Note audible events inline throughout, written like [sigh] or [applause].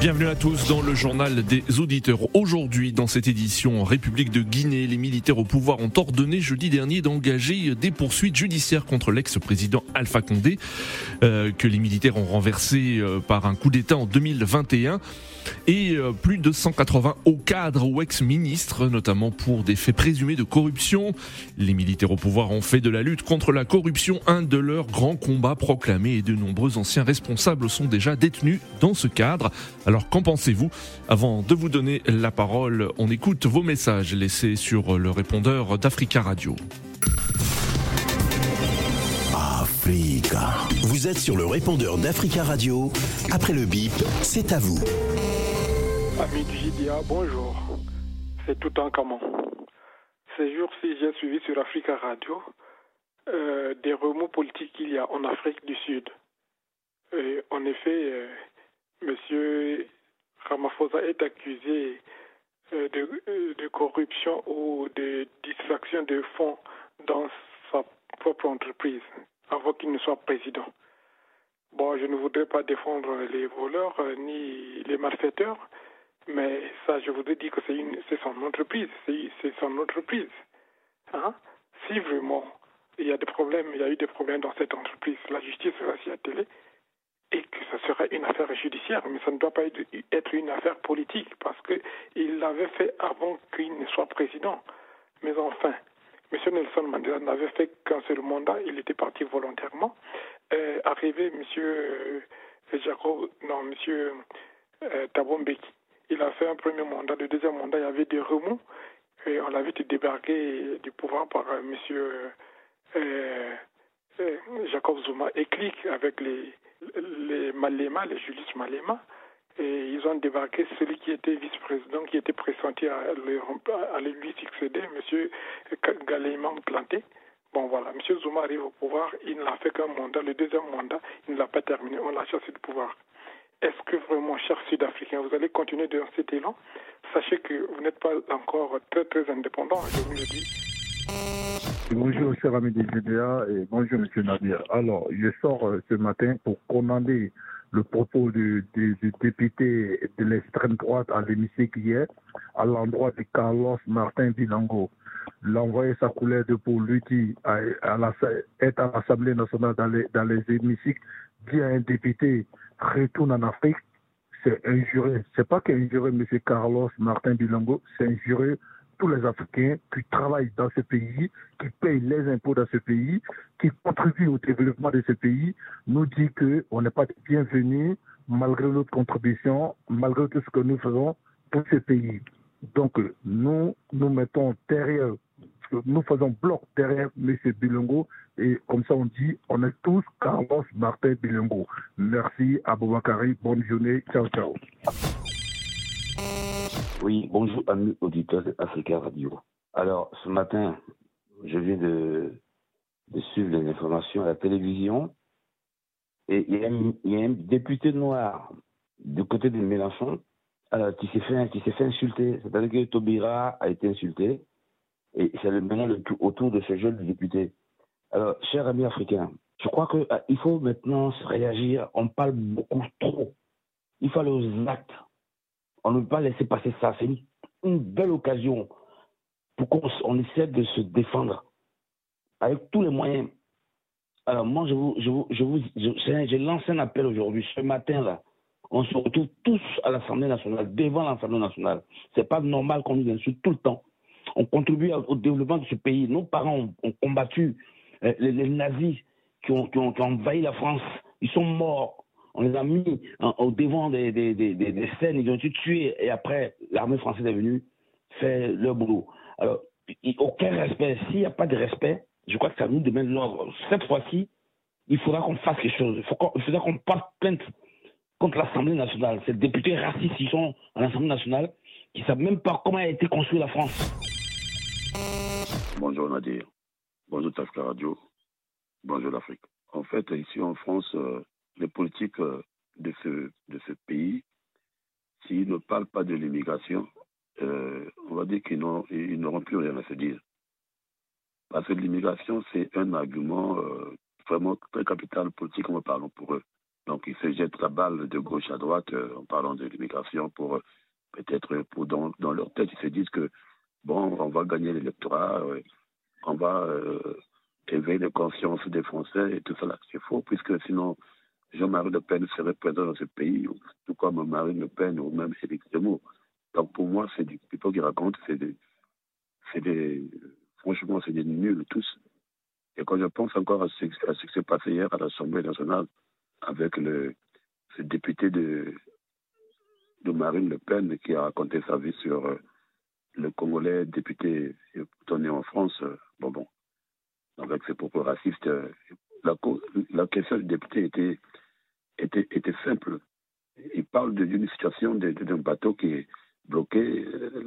Bienvenue à tous dans le journal des auditeurs. Aujourd'hui, dans cette édition en République de Guinée, les militaires au pouvoir ont ordonné jeudi dernier d'engager des poursuites judiciaires contre l'ex-président Alpha Condé, euh, que les militaires ont renversé euh, par un coup d'État en 2021 et euh, plus de 180 hauts cadres ou ex-ministres, notamment pour des faits présumés de corruption. Les militaires au pouvoir ont fait de la lutte contre la corruption un de leurs grands combats proclamés et de nombreux anciens responsables sont déjà détenus dans ce cadre. Alors qu'en pensez-vous Avant de vous donner la parole, on écoute vos messages laissés sur le répondeur d'Africa Radio. Africa. Vous êtes sur le répondeur d'Africa Radio. Après le bip, c'est à vous. Ami du JDA, bonjour. C'est tout en comment. Ces jours-ci, j'ai suivi sur Africa Radio euh, des remous politiques qu'il y a en Afrique du Sud. Et en effet, euh, Monsieur Ramaphosa est accusé euh, de, euh, de corruption ou de distraction de fonds dans sa propre entreprise avant qu'il ne soit président. Bon, je ne voudrais pas défendre les voleurs euh, ni les malfaiteurs, mais ça, je voudrais dire que c'est une, c'est son entreprise, c'est, c'est son entreprise. Hein? Si vraiment il y a des problèmes, il y a eu des problèmes dans cette entreprise, la justice sera s'y atteler et que ça serait une affaire judiciaire, mais ça ne doit pas être une affaire politique parce qu'il l'avait fait avant qu'il ne soit président. Mais enfin, M. Nelson Mandela n'avait fait qu'un seul mandat, il était parti volontairement. Euh, arrivé M. Jacob, non, M. Euh, Thabo Mbeki, il a fait un premier mandat, le deuxième mandat, il y avait des remous, et on l'avait débarqué du pouvoir par euh, M. Jacob Zuma et clique avec les, les Malema, les Julius Malema, et ils ont débarqué celui qui était vice-président, qui était pressenti à, à lui succéder, M. Galéman Planté. Bon voilà, M. Zuma arrive au pouvoir, il n'a fait qu'un mandat, le deuxième mandat, il ne l'a pas terminé, on l'a chassé du pouvoir. Est-ce que vraiment, chers Sud-Africains, vous allez continuer dans cet élan? Sachez que vous n'êtes pas encore très très indépendant, je vous le dis. Bonjour, cher ami des GDA, et bonjour, monsieur Nadir. Alors, je sors euh, ce matin pour commander le propos du, député de l'extrême droite à l'hémicycle hier, à l'endroit de Carlos Martin Bilango. L'envoyer sa couleur de peau, lui dit, à, à être à l'Assemblée nationale dans les, dans les hémicycles, dit à un député, retourne en Afrique, c'est injuré. C'est pas qu'injuré M. Carlos Martin Bilango, c'est injuré tous les Africains qui travaillent dans ce pays, qui payent les impôts dans ce pays, qui contribuent au développement de ce pays, nous dit qu'on n'est pas bienvenus malgré notre contribution, malgré tout ce que nous faisons pour ce pays. Donc, nous nous mettons derrière, nous faisons bloc derrière M. Bilongo et comme ça on dit, on est tous Carlos Martin Bilongo. Merci à Boubacari, bonne journée, ciao ciao. Oui, bonjour amis auditeurs d'Africa Radio. Alors, ce matin, je viens de, suivre les informations à la télévision et il y, a un, député noir du côté de Mélenchon euh, qui s'est fait, fait insulter. C'est-à-dire que Tobira a été insulté et c'est maintenant le, autour de ce jeune député. Alors, chers amis africains, je crois qu'il euh, faut maintenant réagir. On parle beaucoup trop. Il faut aller aux actes. On ne peut pas laisser passer ça. C'est une, belle occasion pour qu'on on essaie de se défendre avec tous les moyens. Alors moi, je vous, je vous, je vous, lancé un appel aujourd'hui, ce matin-là. On se retrouve tous à l'Assemblée nationale, devant l'Assemblée nationale. C'est pas normal qu'on nous insulte tout le temps. On contribue au développement de ce pays. Nos parents ont, combattu euh, les, nazis qui ont envahi la France. Ils sont morts on les a mis en, au devant des, des, des, scènes, ils ont été tués, et après, l'armée française est venue faire leur boulot. Alors, aucun respect. S'il n'y a pas de respect, je crois que ça nous demande l'ordre. Cette fois-ci, il faudra qu'on fasse quelque chose. Il faudra qu'on porte plainte contre l'Assemblée nationale. Ces députés racistes, ils sont à l'Assemblée nationale, qui ne savent même pas comment a été construite la France. Bonjour Nadir. Bonjour Tafka Radio. Bonjour l'Afrique. En fait, ici en France, euh, les politiques de ce, de ce pays, s'ils ne parlent pas de l'immigration, euh, on va dire qu'ils n'auront plus rien à se dire. Parce que l'immigration, c'est un argument euh, vraiment très capital politique, en parlant pour eux. Donc, ils se jettent la balle de gauche à droite euh, en parlant de l'immigration pour euh, peut-être, pour dans, dans, leur tête, ils se disent que, bon, on va gagner l'électorat, on va éveiller les consciences des Français et tout ça. C'est faux, puisque sinon, Jean-Marie Le Pen serait présent dans ce pays, tout comme Marine Le Pen ou même Félix Zemmour. Donc pour moi, c'est du people qui raconte, c'est des, des, franchement, c'est des nuls tous. Et quand je pense encore à ce, à qui s'est passé hier à l'Assemblée nationale avec le, député de, de Marine Le Pen qui a raconté sa vie sur euh, le Congolais député tourné en France, euh, bon bon, avec ses propos racistes, euh, la, la question du député était, était, simple. Il parle d'une situation d'un bateau qui est bloqué,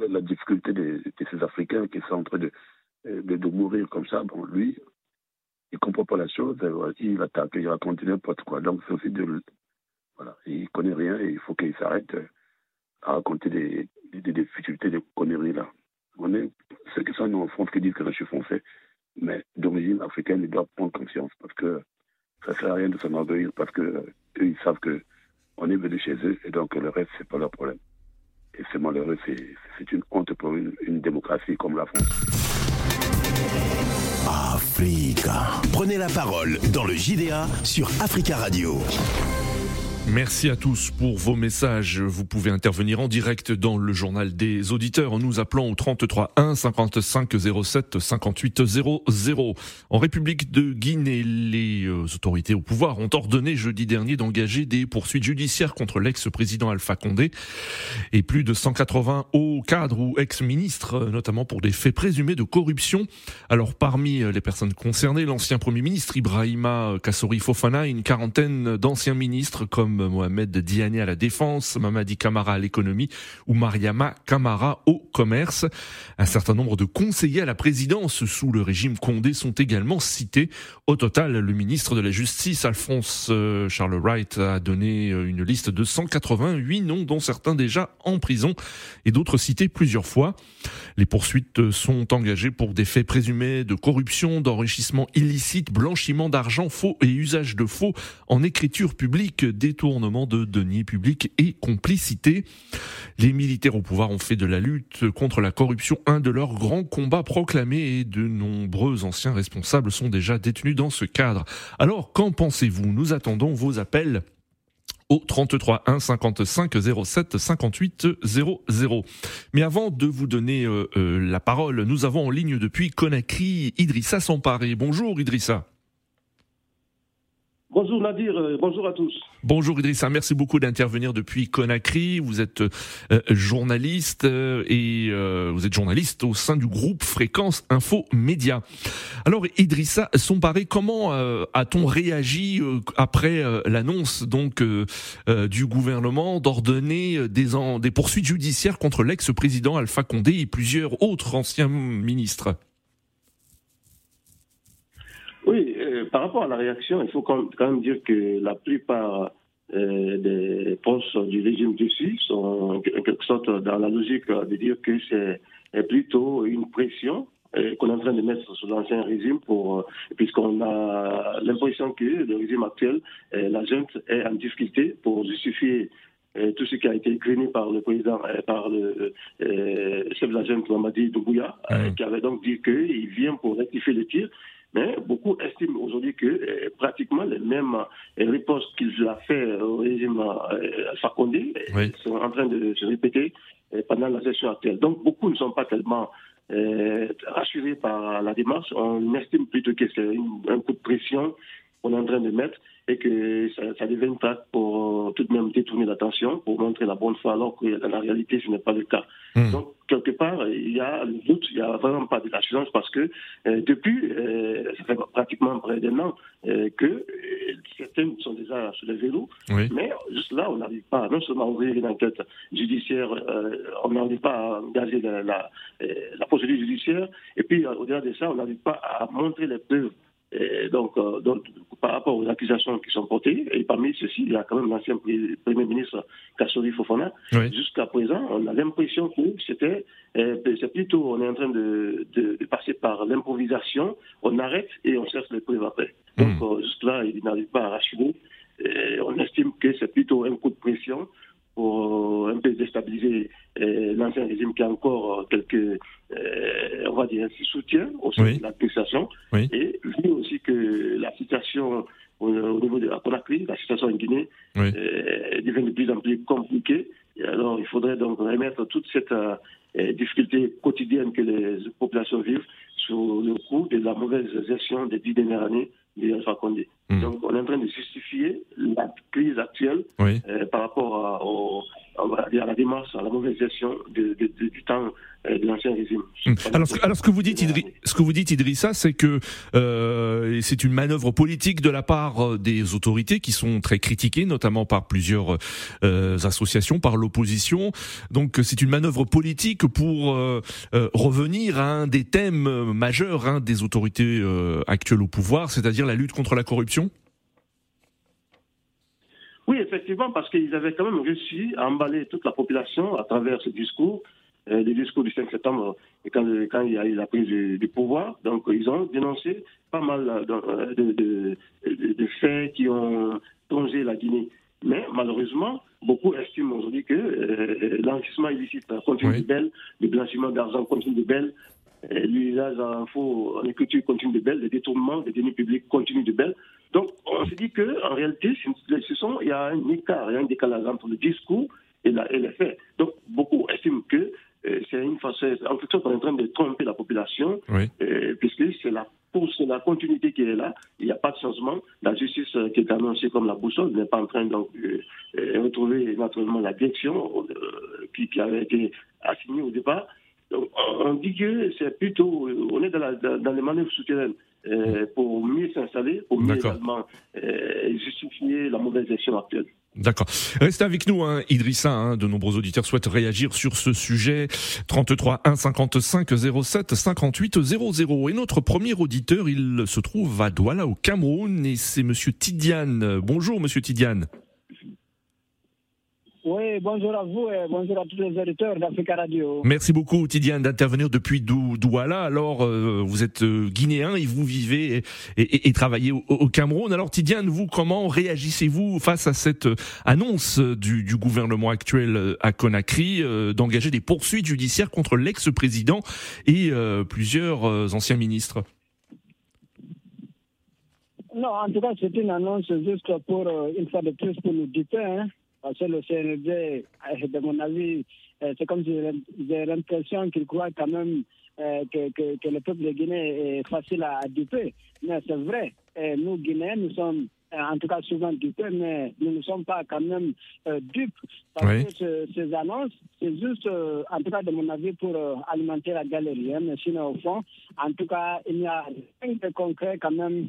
la, difficulté de, ces Africains qui sont en train de, de, mourir comme ça. Bon, lui, il ne comprend pas la chose, il attaque, il raconte n'importe quoi. Donc, c'est aussi de. Voilà, il ne connaît rien et il faut qu'il s'arrête à raconter des, des, difficultés, des conneries là. On est, ceux qui sont en France qui disent que je suis français, mais d'origine africaine, ils doivent prendre conscience parce que ça ne sert à rien de s'enorgueillir parce que eux, ils savent que on est venu chez eux et donc le reste, c'est pas leur problème. Et c'est malheureux, c'est une honte pour une, une démocratie comme la France. Africa. Prenez la parole dans le JDA sur Africa Radio. Merci à tous pour vos messages. Vous pouvez intervenir en direct dans le journal des auditeurs en nous appelant au 33 1 55 07 58 00. En République de Guinée, les euh, autorités au pouvoir ont ordonné jeudi dernier d'engager des poursuites judiciaires contre l'ex-président Alpha Condé et plus de 180 hauts cadres ou ex-ministres, notamment pour des faits présumés de corruption. Alors parmi les personnes concernées, l'ancien premier ministre Ibrahima Kassori Fofana et une quarantaine d'anciens ministres comme Mohamed Diané à la défense, Mamadi Kamara à l'économie ou Mariama Kamara au commerce. Un certain nombre de conseillers à la présidence sous le régime Condé sont également cités. Au total, le ministre de la Justice, Alphonse euh, Charles Wright, a donné euh, une liste de 188 noms, dont certains déjà en prison et d'autres cités plusieurs fois. Les poursuites sont engagées pour des faits présumés de corruption, d'enrichissement illicite, blanchiment d'argent faux et usage de faux en écriture publique, détournement de deniers publics et complicité. Les militaires au pouvoir ont fait de la lutte contre la corruption un de leurs grands combats proclamés et de nombreux anciens responsables sont déjà détenus dans ce cadre. Alors, qu'en pensez-vous? Nous attendons vos appels au 33 1 55 07 58 00. Mais avant de vous donner euh, euh, la parole, nous avons en ligne depuis Conakry Idrissa Samparé. Bonjour Idrissa. Bonjour Nadir, euh, bonjour à tous. Bonjour Idrissa, merci beaucoup d'intervenir depuis Conakry. Vous êtes euh, journaliste euh, et vous êtes journaliste au sein du groupe Fréquence Info Média. Alors Idrissa Somparé, comment a-t-on réagi après l'annonce donc du gouvernement d'ordonner des, des poursuites judiciaires contre l'ex-président Alpha Condé et plusieurs autres anciens ministres? Oui, euh, par rapport à la réaction, il faut quand même dire que la plupart euh, des postes du régime dessus sont en quelque sorte dans la logique de dire que c'est plutôt une pression euh, qu'on est en train de mettre sur l'ancien régime pour puisqu'on a l'impression que le régime actuel, la junte est en difficulté pour justifier tout ce qui a été écrit par le président, par le chef de la junte Mamadi Doumbouya, mmh. qui avait donc dit qu'il vient pour rectifier le tir. Mais beaucoup estiment aujourd'hui que euh, pratiquement les mêmes euh, ripostes qu'il a fait au régime euh, Fakonde sont en train de se répéter pendant la session actuelle. Donc beaucoup ne sont pas tellement rassurés par la démarche. On estime plutôt que c'est un coup de pression qu'on est en train de mettre et que ça, ça devient pas pour tout de même détourner l'attention, pour montrer la bonne foi, alors que dans la réalité, ce n'est pas le cas. Hmm. Donc, quelque part, il y a le doute, il n'y a vraiment pas de l'assurance parce que euh, depuis, euh, ça fait pratiquement près d'un an euh, que euh, certains sont déjà sur les vélos, mais juste là, on n'arrive pas non seulement à ouvrir une enquête judiciaire, on n'arrive pas à engager la, la, la procédure judiciaire, et puis au-delà de ça, on n'arrive pas à montrer les preuves donc, donc, par rapport aux accusations qui sont portées, et parmi ceux-ci, il y a quand même l'ancien Premier ministre Kassori Fofana. Jusqu'à présent, on a l'impression que c'était, c'est plutôt, on est en train de, de, passer par l'improvisation, on arrête et on cherche les preuves après. Donc, hmm. jusque-là, il n'arrive pas à rassurer. on estime que c'est plutôt un coup de pression pour un peu déstabiliser euh, l'ancien régime qui a encore euh, quelques, euh, on va dire, soutien au sein de l'administration. Et vu aussi que la situation au, niveau de la Conakry, la situation en Guinée, devient de plus en plus compliquée. Et alors, il faudrait donc remettre toute cette difficulté quotidienne que les populations vivent sur le coup de la mauvaise gestion des dix dernières années de Alpha Condé. Hmm. Donc, on est en train de justifier la crise actuelle par rapport à, au, à la démarche, à la mauvaise gestion du temps euh, de l'ancien régime. Hmm. Alors, ce, que vous dites, ce que vous dites, Idrissa, c'est que euh, c'est une manœuvre politique de la part euh, des autorités qui sont très critiquées, notamment par plusieurs associations, par l'opposition. Donc, c'est une manœuvre politique pour revenir à un des thèmes majeurs hein, des autorités actuelles au pouvoir, c'est-à-dire la lutte contre la corruption. Oui, effectivement, parce qu'ils avaient quand même réussi à emballer toute la population à travers ce discours, euh, le discours du 5 septembre, et quand, quand, il y a eu la prise du, pouvoir. Donc, ils ont dénoncé pas mal euh, de, de, de, faits qui ont plongé la Guinée. Mais malheureusement, beaucoup estiment aujourd'hui que euh, l'enrichissement illicite continue de belle, le blanchiment d'argent continue de belle, l'usage en faux en écriture continue de belle, le détournement des deniers publics continue de belle. Donc, on se dit qu'en réalité, ce sont, il y a un écart, il y a un décalage entre le discours et, la, et les faits. Donc, beaucoup estiment que euh, c'est une façon, en quelque sorte, on est en train de tromper la population, euh, puisque c'est la la continuité qui est là, il n'y a pas de changement. La justice euh, qui est annoncée comme la boussole n'est pas en train de retrouver naturellement la direction qui, qui, avait été assignée au départ. On dit que c'est plutôt, on est dans, la, dans les manœuvres souterraines. Euh, pour mieux s'installer, pour mieux également euh, justifier la mauvaise gestion actuelle. D'accord. Restez avec nous, hein, Idrissa. Hein, de nombreux auditeurs souhaitent réagir sur ce sujet. 33 1 55 07 58 00. Et notre premier auditeur, il se trouve à Douala, au Cameroun, et c'est Monsieur Tidiane. Bonjour, Monsieur Tidiane. Oui, bonjour à vous et bonjour à tous les auditeurs d'Africa Radio. Merci beaucoup, Tidiane, d'intervenir depuis Douala. Alors, euh, vous êtes euh, guinéen et vous vivez et, travaillez au, Cameroun. Alors, Tidiane, vous, comment réagissez-vous face à cette euh, annonce du, gouvernement actuel à Conakry d'engager des poursuites judiciaires contre l'ex-président et plusieurs anciens ministres? Non, en tout cas, c'est une annonce juste pour, une fois de plus, pour nous dire, hein, parce que le CND, euh, de mon avis, euh, c'est comme si j'ai l'impression qu'il croit quand même euh, que, que, le peuple de Guinée est facile à, duper. Mais c'est vrai, nous, Guinéens, nous sommes en tout cas souvent dupés, mais nous ne sommes pas quand même dupes. Parce que ces annonces, c'est juste, en tout cas de mon avis, pour alimenter la galerie. Hein, mais sinon, au fond, en tout cas, il y a rien de concret quand même,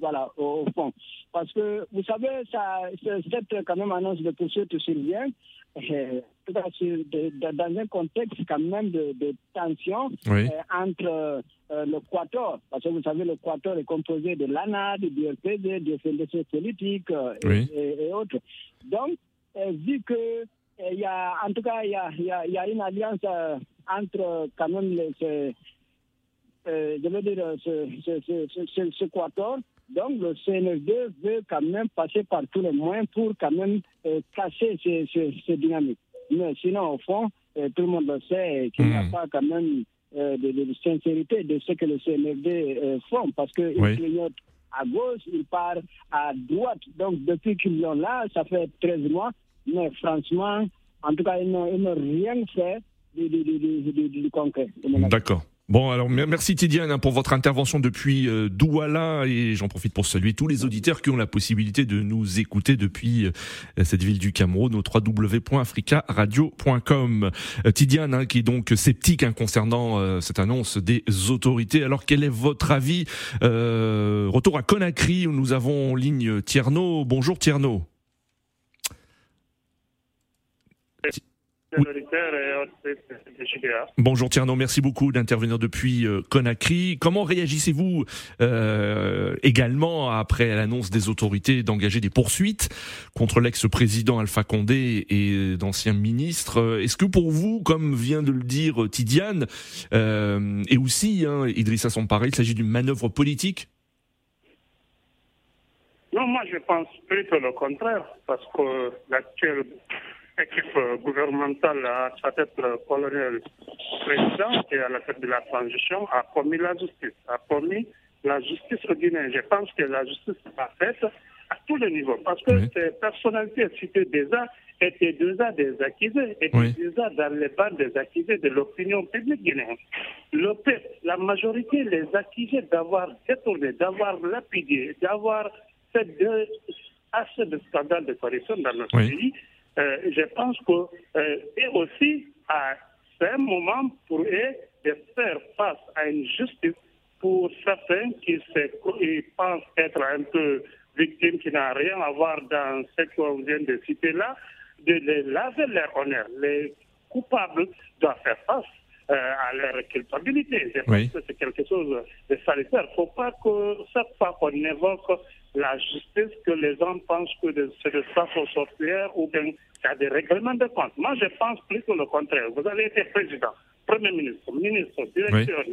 voilà, au, fond. Parce que, vous savez, ça, cette quand même annonce de poursuite survient euh, dans un contexte quand même de, de tension euh, entre euh, le Quator, parce que vous savez, le Quator est composé de l'ANA, du RPD, du FNDC politique et, autres. Donc, vu que il y a, en tout cas, il y a, y a, une alliance entre quand même les, je veux dire, ce, ce, ce, ce Quator donc le CNRD veut quand même passer par tous les moyens pour quand même euh, casser ces, ces, dynamiques. Mais sinon, au fond, euh, tout le monde le sait qu'il n'y a hmm. pas quand même euh, de, sincérité de ce que le CNRD font parce qu'il oui. clignote à gauche, il part à droite. Donc depuis qu'ils sont là, ça fait 13 mois. Mais franchement, en tout cas, ils n'ont rien fait du, du concret. D'accord. Bon, alors merci Tidiane hein, pour votre intervention depuis euh, Douala et j'en profite pour saluer tous les auditeurs qui ont la possibilité de nous écouter depuis euh, cette ville du Cameroun au www.africaradio.com. Euh, Tidiane hein, qui est donc sceptique hein, concernant cette annonce des autorités. Alors quel est votre avis Retour à Conakry où nous avons en ligne Tierno. Bonjour Tierno. Bonjour Tierno, merci beaucoup d'intervenir depuis euh, Conakry. Comment réagissez-vous euh, également après l'annonce des autorités d'engager des poursuites contre l'ex-président Alpha Condé et d'anciens ministres? Est-ce que pour vous, comme vient de le dire Tidiane, euh, et aussi hein, Idrissa Sampare, il s'agit d'une manœuvre politique? Non, moi je pense plutôt le contraire, parce que l'actuel équipe gouvernementale à sa tête le colonel président et à la tête de la transition a commis la justice, a commis la justice au Guinée. Je pense que la justice a faite à tous les niveaux parce que ces personnalités citées déjà étaient déjà des accusés, étaient déjà dans les bancs des accusés de l'opinion publique guinéenne. Le peuple, la majorité les accusés d'avoir détourné, d'avoir lapidé, d'avoir fait de, assez de scandales de corruption dans notre pays euh, je pense que euh, et aussi à un moment pour eux de faire face à une justice pour certains qui, se, pensent être un peu victimes, qui n'ont rien à voir dans ce qu'on vient de citer là, de les laver leur honneur. Les coupables doivent faire face euh, à leur culpabilité. Je pense que c'est quelque chose de salutaire. Il ne faut pas que chaque fois qu'on évoque la justice que les gens pensent que c'est de façon sorcière ou bien qu'il y a des règlements de compte. Moi, je pense plutôt le contraire. Vous avez été président, premier ministre, ministre, directeur,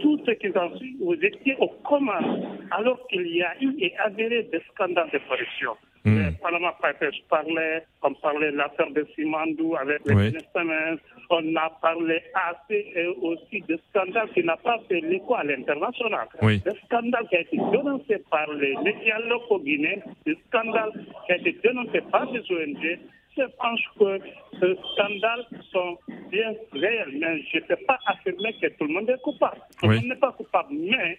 tout ce qui en suit, vous étiez aux commandes alors qu'il y a eu et avéré des scandales de corruption. Mm. Panama Papers parlait, on parlait de l'affaire de Simandou avec les oui. On a parlé assez et aussi de scandales qui n'ont pas fait l'écho à l'international. Oui. Des scandales qui ont été dénoncés par les médias locaux guinéens, des scandales qui ont été dénoncés par les ONG. Je pense que ces scandales sont bien réels, mais je ne peux pas affirmer que tout le monde est coupable. Tout le monde n'est pas coupable, mais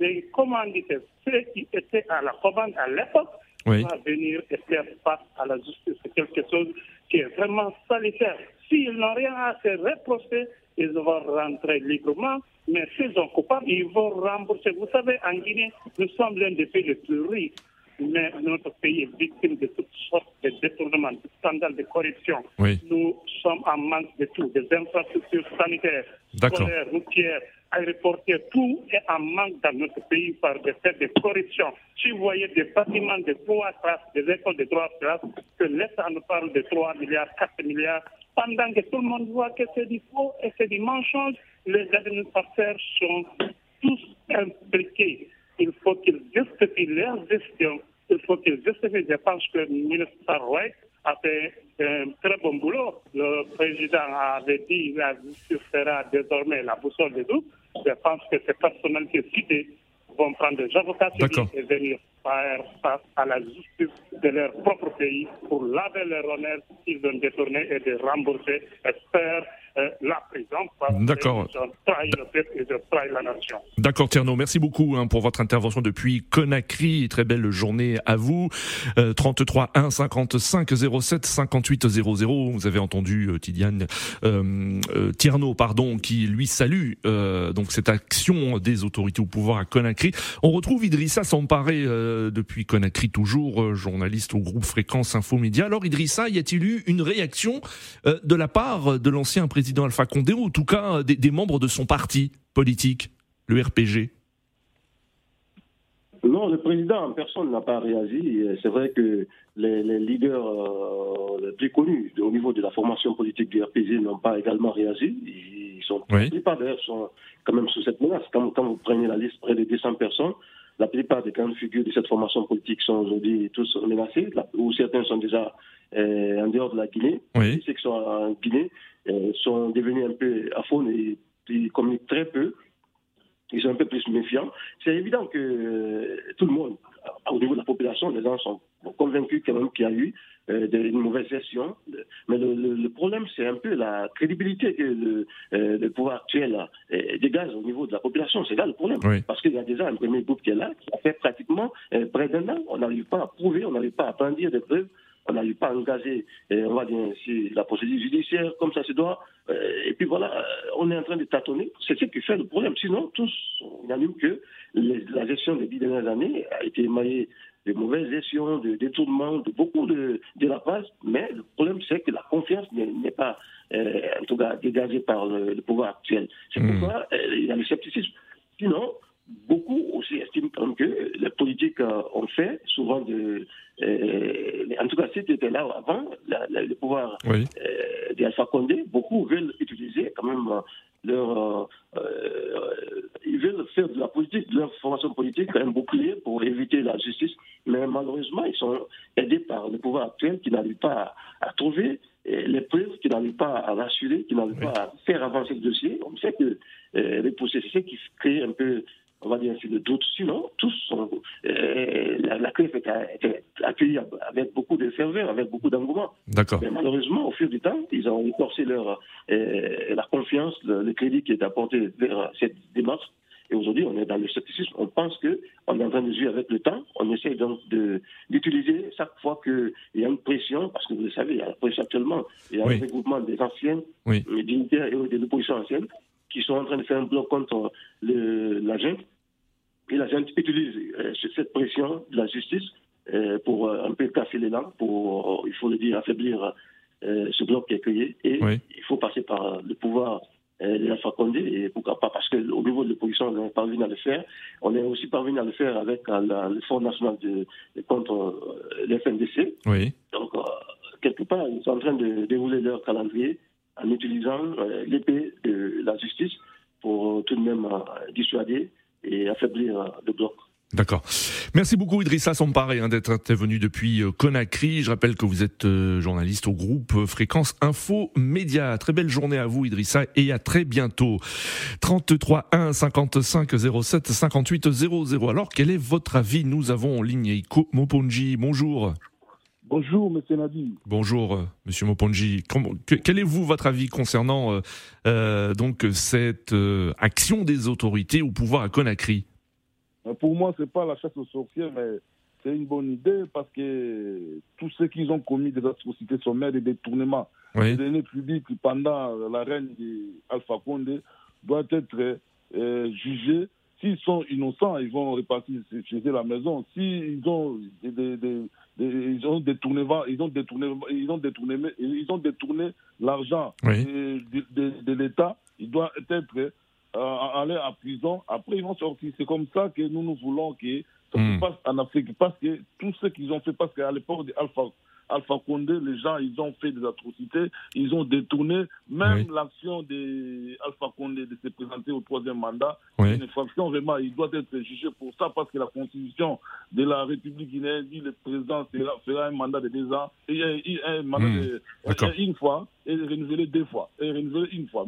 les commandités, ceux qui étaient à la commande à l'époque, oui. va venir et faire face à la justice. C'est quelque chose qui est vraiment salutaire. S'ils n'ont rien à se reprocher, ils vont rentrer librement, mais s'ils sont coupables, ils vont rembourser. Vous savez, en Guinée, nous sommes l'un des pays les plus riches, mais notre pays est victime de toutes sortes de détournements, de scandales de corruption. Oui. Nous sommes en manque de tout, des infrastructures sanitaires, scolaires, routières, aéroportières, tout est en manque dans notre pays par des faits de corruption. Si vous voyez des bâtiments de trois classes, des écoles de trois classes, que l'État nous parle de 3 milliards, 4 milliards, pendant que tout le monde voit que c'est du faux et c'est du mensonge, les administrateurs sont tous impliqués. Il faut qu'ils justifient leur gestion. Il faut qu'ils justifient. Je pense que le ministre Roy a fait un très bon boulot. Le président avait dit que justice sera désormais la boussole de tout. Je pense que ces personnalités citées vont prendre des avocats et venir faire face à la justice de leur propre pays pour laver leur honneur qu'ils ont détourné et de rembourser et faire euh, la prison D'accord. D'accord Tierno, merci beaucoup hein, pour votre intervention depuis Conakry. Très belle journée à vous. Euh, 33 1 55 07 58 00. Vous avez entendu euh, Tidiane euh, euh, Tierno, pardon, qui lui salue euh, donc cette action des autorités au pouvoir à Conakry. On retrouve Idrissa Samparé euh, depuis Conakry toujours, euh, journaliste au groupe Fréquence Info Média. Alors Idrissa, y a-t-il eu une réaction euh, de la part de l'ancien président Alpha Condé ou en tout cas des, des membres de son parti politique, le RPG non, le président en personne n'a pas réagi. C'est vrai que les, les leaders euh, les plus connus au niveau de la formation politique du RPG n'ont pas également réagi. Ils sont, Oui. La plupart d'ailleurs sont quand même sous cette menace. Quand, quand vous prenez la liste, près de 200 personnes, la plupart des grandes figures de cette formation politique sont aujourd'hui tous menacés, ou certains sont déjà euh, en dehors de la Guinée. Oui. Ceux qui sont en Guinée euh, sont devenus un peu aphones et ils communiquent très peu ils sont un peu plus méfiants. C'est évident que euh, tout le monde, au niveau de la population, les gens sont convaincus quand même qu'il y a eu euh, de- une mauvaise gestion. Mais le, le- le problème, c'est un peu la crédibilité que le, euh, le pouvoir actuel euh, dégage au niveau de la population. C'est là le problème. Oui. Parce qu'il y a déjà un premier groupe qui est là, qui a fait pratiquement près d'un an. On n'arrive pas à prouver, on n'arrive pas à brandir des preuves. On n'arrive pas à engager, on va dire la procédure judiciaire comme ça se doit. Euh, et puis voilà, on est en train de tâtonner. C'est ce qui fait le problème. Sinon, tous, on annule que les- la gestion des dix dernières années a été émaillée de mauvaise gestion, de détournement, de beaucoup de dérapages. Mais le problème, c'est que la confiance n'est pas, euh, en tout cas, dégagée par le, pouvoir actuel. C'est Hmm. pourquoi euh, il y a le scepticisme. Sinon, beaucoup aussi estiment que les politiques euh, ont fait souvent de. euh, en tout cas, étais là avant, la- la- le pouvoir Oui. euh, d'Alpha Condé, beaucoup veulent utiliser quand même euh, leur. euh, ils veulent faire de la politique, de leur formation politique, un bouclier pour éviter la justice. Mais malheureusement, ils sont aidés par le pouvoir actuel qui n'arrive pas à, à trouver les preuves, qui n'arrive pas à rassurer, qui n'arrive pas à faire avancer le dossier. On sait que euh, les processus qui créent un peu on va dire, sur le doute. Sinon, tous sont. euh, la, la CREF était, accueillie avec beaucoup de ferveur, avec beaucoup d'engouement. D'accord. Mais malheureusement, au fil du temps, ils ont écorcé leur, euh, la confiance, le, le crédit qui est apporté vers cette démarche. Et aujourd'hui, on est dans le scepticisme. On pense qu'on est en train de jouer avec le temps. On essaie donc de- d'utiliser chaque fois qu'il y a une pression, parce que vous le savez, il y a la pression actuellement. Il y a Oui. un regroupement des anciens Oui. des dignitaires et de l'opposition ancienne qui sont en train de faire un bloc contre le, la junte. Et la junte utilise euh, cette pression de la justice euh, pour euh, un peu casser l'élan, pour, euh, il faut le dire, affaiblir ce bloc qui est cueilli. Et Oui. il faut passer par le pouvoir de l'Alpha Condé, et pourquoi pas, parce qu'au niveau de l'opposition, on est parvenu à le faire. On est aussi parvenu à le faire avec la- le Fonds national de, de contre l'FNDC. Oui. Donc, quelque part, ils sont en train de dérouler leur calendrier en utilisant euh, l'épée de la justice pour tout de même euh, dissuader et affaiblir euh, le bloc. D'accord. Merci beaucoup Idrissa Somparé hein, d'être intervenu depuis euh, Conakry. Je rappelle que vous êtes euh, journaliste au groupe euh, Fréquence Info Média. Très belle journée à vous Idrissa et à très bientôt. 33 1 55 07 58 00. Alors quel est votre avis? Nous avons en ligne Iko Moponji. Bonjour. Bonjour, monsieur Nadi. Bonjour euh, Monsieur Moponji. Quel est vous votre avis concernant euh, euh, donc cette euh, action des autorités au pouvoir à Conakry? Pour moi, c'est pas la chasse aux sorcières, mais c'est une bonne idée parce que tous ceux qui ont commis des atrocités sommaires, des détournements Oui. des deniers publics pendant la règne d'Alpha Condé doivent être euh, jugés. S'ils sont innocents, ils vont repartir chez la maison. S'ils ont, des, des- des- des- ils ont détourné, ils ont détourné, ils ont détourné, ils ont détourné l'argent Oui. de, de- de- l'État, ils doivent être euh, aller en prison. Après, ils vont sortir. C'est comme ça que nous, nous voulons que ça Mm. se passe en Afrique. Parce que tout ce qu'ils ont fait, parce qu'à l'époque d'Alpha Alpha Condé, les gens, ils ont fait des atrocités, ils ont détourné même l'action d'Alpha Condé de se présenter au troisième mandat. Oui. Une infraction, vraiment, il doit être jugé pour ça parce que la constitution de la République guinéenne dit que le président fera, un mandat de deux ans, et un, mandat Mm. de, une fois, et deux fois, fois.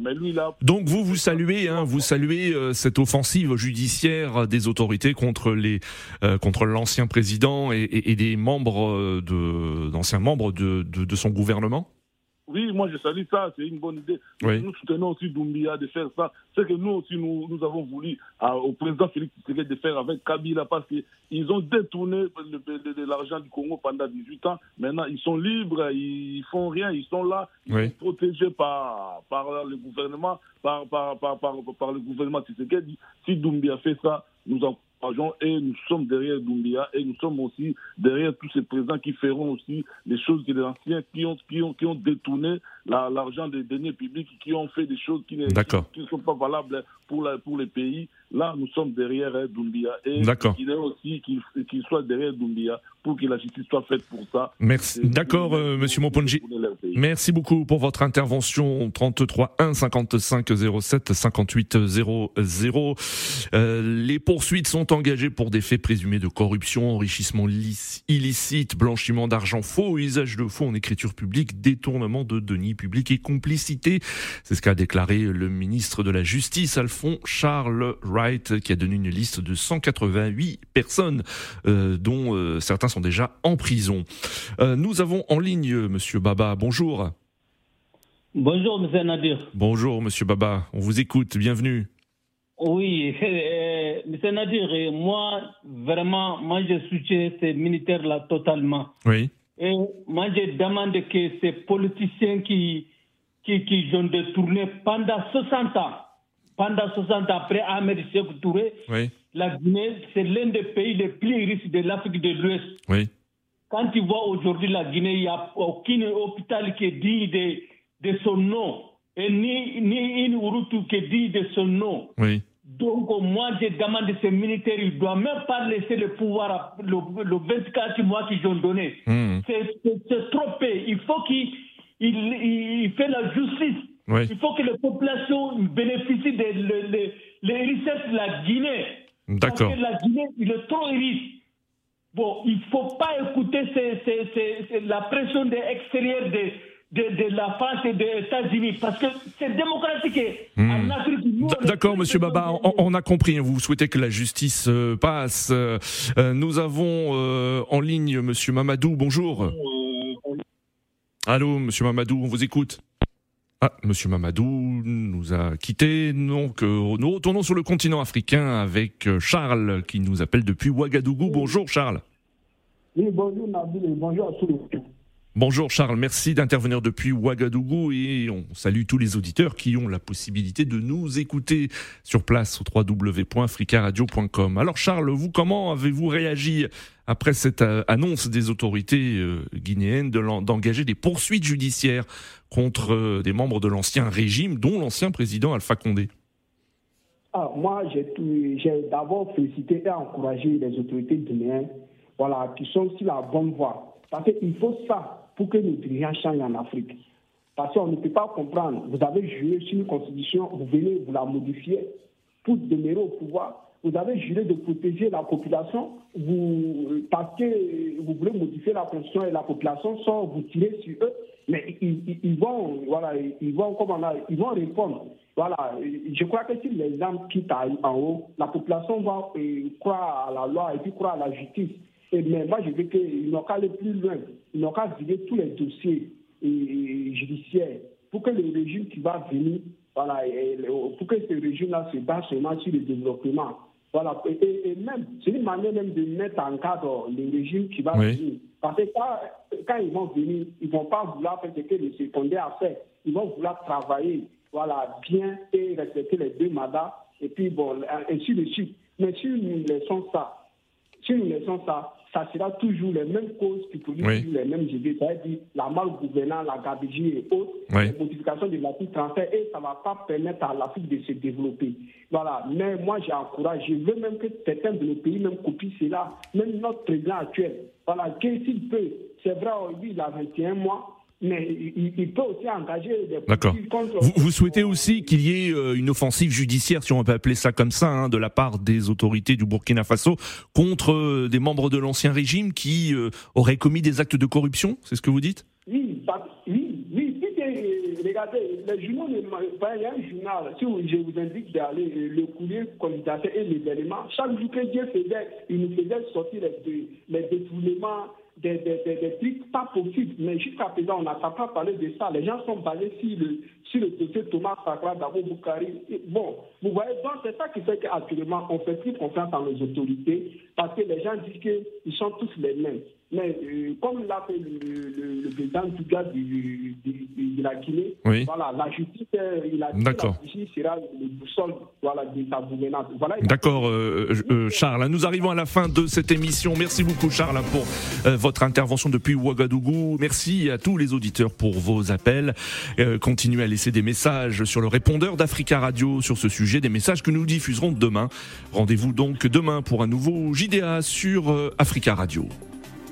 Donc vous vous saluez, hein, vous saluez euh, cette offensive judiciaire des autorités contre euh, l'ancien président et, des membres euh, d'anciens membres de son gouvernement? Oui, moi je salue ça, c'est une bonne idée. Oui. Nous soutenons aussi Doumbia de faire ça. C'est que nous aussi, nous, nous avons voulu à- au président Félix Tshisekedi de faire avec Kabila parce qu'ils ont détourné l'argent du Congo pendant 18 ans. Maintenant, ils sont libres, ils font rien, ils sont là, ils Oui. sont protégés par, par le gouvernement, par, par, par, par, par le gouvernement Tshisekedi. Si Doumbia fait ça, nous et nous sommes derrière Doumbia et nous sommes aussi derrière tous ces présidents qui feront aussi les choses que les anciens qui ont, qui ont, qui ont détourné l'argent des deniers publics, qui ont fait des choses qui ne D'accord. qui ne sont pas valables pour, la- pour les pays. Là, nous sommes derrière hein, Doumbia et il est aussi qu'il soit derrière Doumbia pour que la justice soit faite pour ça. Merci. D'accord, euh, Monsieur Moponji. Merci beaucoup pour votre intervention. 33 1 55 07 58 00. Euh, les poursuites sont engagées pour des faits présumés de corruption, enrichissement lic- illicite, blanchiment d'argent faux, usage de faux en écriture publique, détournement de deniers publics et complicité. C'est ce qu'a déclaré le ministre de la Justice, Alphonse Charles Wright, qui a donné une liste de 188 personnes, euh, dont euh, certains sont déjà en prison. Euh, nous avons en ligne Monsieur Baba. Bonjour. Bonjour, monsieur Nadir. Bonjour, monsieur Baba. On vous écoute. Bienvenue. Oui, [laughs] monsieur Nadir, moi, vraiment, moi, je soutiens ces militaires-là totalement. Oui. Et moi, je demande que ces politiciens qui, qui, qui ont détourné pendant 60 ans, pendant 60 ans après Ahmed Sékou Touré, la Guinée, c'est l'un des pays les plus riches de l'Afrique de l'Ouest. Oui. Quand tu vois aujourd'hui la Guinée, il n'y a aucun hôpital qui est digne de, de son nom, et ni, ni une route qui est digne de son nom. Oui. Donc, moi, je demande à ces militaires, ils ne doivent même pas laisser le pouvoir le, le 24 mois qu'ils ont donné. Mmh. C'est trop peu. Il faut qu'il il, il, fait la justice. Oui. Il faut que les populations bénéficient des les, les richesses de la Guinée. D'accord. Parce que la Guinée, il est trop riche. Bon, il ne faut pas écouter ces, ces, ces, la pression de extérieure de, de, de, la France et des États-Unis, parce que c'est démocratique. Mmh. En Afrique, nous, D'accord, Monsieur Baba, on, on a compris. Vous souhaitez que la justice euh, passe. Euh, nous avons euh, en ligne Monsieur Mamadou. Bonjour. Allô, Monsieur Mamadou, on vous écoute. Ah, Monsieur Mamadou nous a quittés. Donc, euh, nous retournons sur le continent africain avec Charles qui nous appelle depuis Ouagadougou. Bonjour, Charles. Oui, bonjour Nabil et bonjour à tous les Bonjour Charles, merci d'intervenir depuis Ouagadougou et on salue tous les auditeurs qui ont la possibilité de nous écouter sur place au www.africaradio.com. Alors Charles, vous comment avez-vous réagi après cette euh, annonce des autorités euh, guinéennes d'engager des poursuites judiciaires contre euh, des membres de l'ancien régime, dont l'ancien président Alpha Condé? Ah, moi, j'ai d'abord félicité et encouragé les autorités guinéennes voilà, qui sont sur la bonne voie. Parce qu'il faut ça pour que nos dirigeants changent en Afrique. Parce qu'on ne peut pas comprendre. Vous avez juré sur une constitution, vous venez, vous la modifiez pour demeurer au pouvoir. Vous avez juré de protéger la population vous, parce que vous voulez modifier la constitution et la population sans vous tirer sur eux. Mais ils, vont, voilà, ils vont, comment on a- ils vont répondre. Voilà, je crois que si les gens quittent en haut, la population va euh, croire à la loi et puis croire à la justice. Et, mais moi, je veux qu'ils n'ont qu'à aller plus loin. Ils n'ont qu'à vider tous les dossiers euh, judiciaires pour que le régime qui va venir, voilà, et- pour que ce régime-là se base seulement sur le développement. Voilà, et, même, c'est une manière même de mettre en cadre le régime qui va Oui. venir. Parce que quand, quand ils vont venir, ils ne vont pas vouloir faire ce que le secondaire a fait. Ils vont vouloir travailler voilà, bien et respecter les deux mandats. Et puis, bon, ainsi de suite. Mais si nous laissons ça, si nous laissons ça, ça sera toujours les mêmes causes qui produisent Oui. les mêmes idées, c'est-à-dire la malgouvernance, la gabegie et autres, Oui. les modifications de l'Afrique transfert, et ça ne va pas permettre à l'Afrique de se développer. Voilà. Mais moi, j'encourage, je veux même que certains de nos pays même copient cela, même notre président actuel. Voilà, que s'il peut, c'est vrai, lui, il a 21 mois, mais il, il peut aussi engager des D'accord. contre... Vous, vous souhaitez aussi qu'il y ait euh, une offensive judiciaire, si on peut appeler ça comme ça, hein, de la part des autorités du Burkina Faso contre euh, des membres de l'ancien régime qui euh, auraient commis des actes de corruption C'est ce que vous dites? Oui, parce- oui, oui. C'est- regardez, les journaux, il y a un journal, si je vous indique d'aller, le courrier candidateur et les éléments, chaque jour que Dieu faisait, il nous faisait sortir les, les détournements, des, des, des, des trucs pas possibles. Mais jusqu'à présent, on n'a pas parlé de ça. Les gens sont basés sur le, sur le dossier Thomas Sakra d'Abo Boukari. Bon, vous voyez, donc c'est ça qui fait qu'actuellement, on fait plus confiance en les autorités parce que les gens disent qu'ils sont tous les mêmes. Mais euh, comme l'a fait le, le, le président Touga du, du- du- de la Guinée, Oui. voilà, la justice, euh, il a dit que D'accord. la justice sera le boussole voilà, de sa gouvernance. Voilà, il a- D'accord, euh, euh, Charles. Nous arrivons à la fin de cette émission. Merci beaucoup, Charles, pour votre intervention depuis Ouagadougou. Merci à tous les auditeurs pour vos appels. Continuez à laisser des messages sur le répondeur d'Africa Radio sur ce sujet, des messages que nous diffuserons demain. Rendez-vous donc demain pour un nouveau JDA sur Africa Radio.